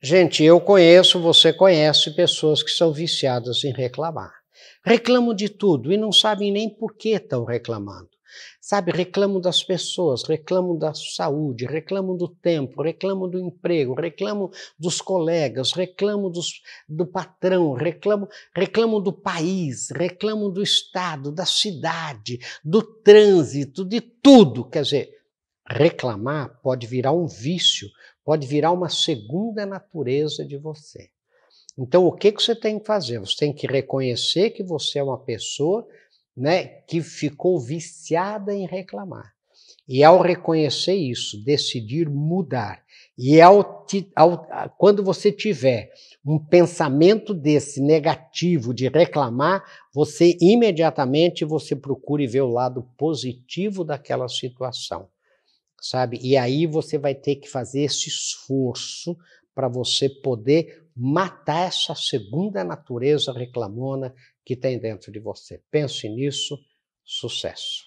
Gente, eu conheço, você conhece pessoas que são viciadas em reclamar. Reclamam de tudo e não sabem nem por que estão reclamando. Sabe, reclamam das pessoas, reclamam da saúde, reclamam do tempo, reclamam do emprego, reclamam dos colegas, reclamam dos, do patrão, reclamam, reclamam do país, reclamam do estado, da cidade, do trânsito, de tudo. Quer dizer, reclamar pode virar um vício, pode virar uma segunda natureza de você. Então, o que, que você tem que fazer? Você tem que reconhecer que você é uma pessoa né, que ficou viciada em reclamar. E ao reconhecer isso, decidir mudar. E ao, ao, quando você tiver um pensamento desse negativo de reclamar, você imediatamente você procure ver o lado positivo daquela situação, sabe? E aí você vai ter que fazer esse esforço para você poder matar essa segunda natureza reclamona que tem dentro de você. Pense nisso, sucesso.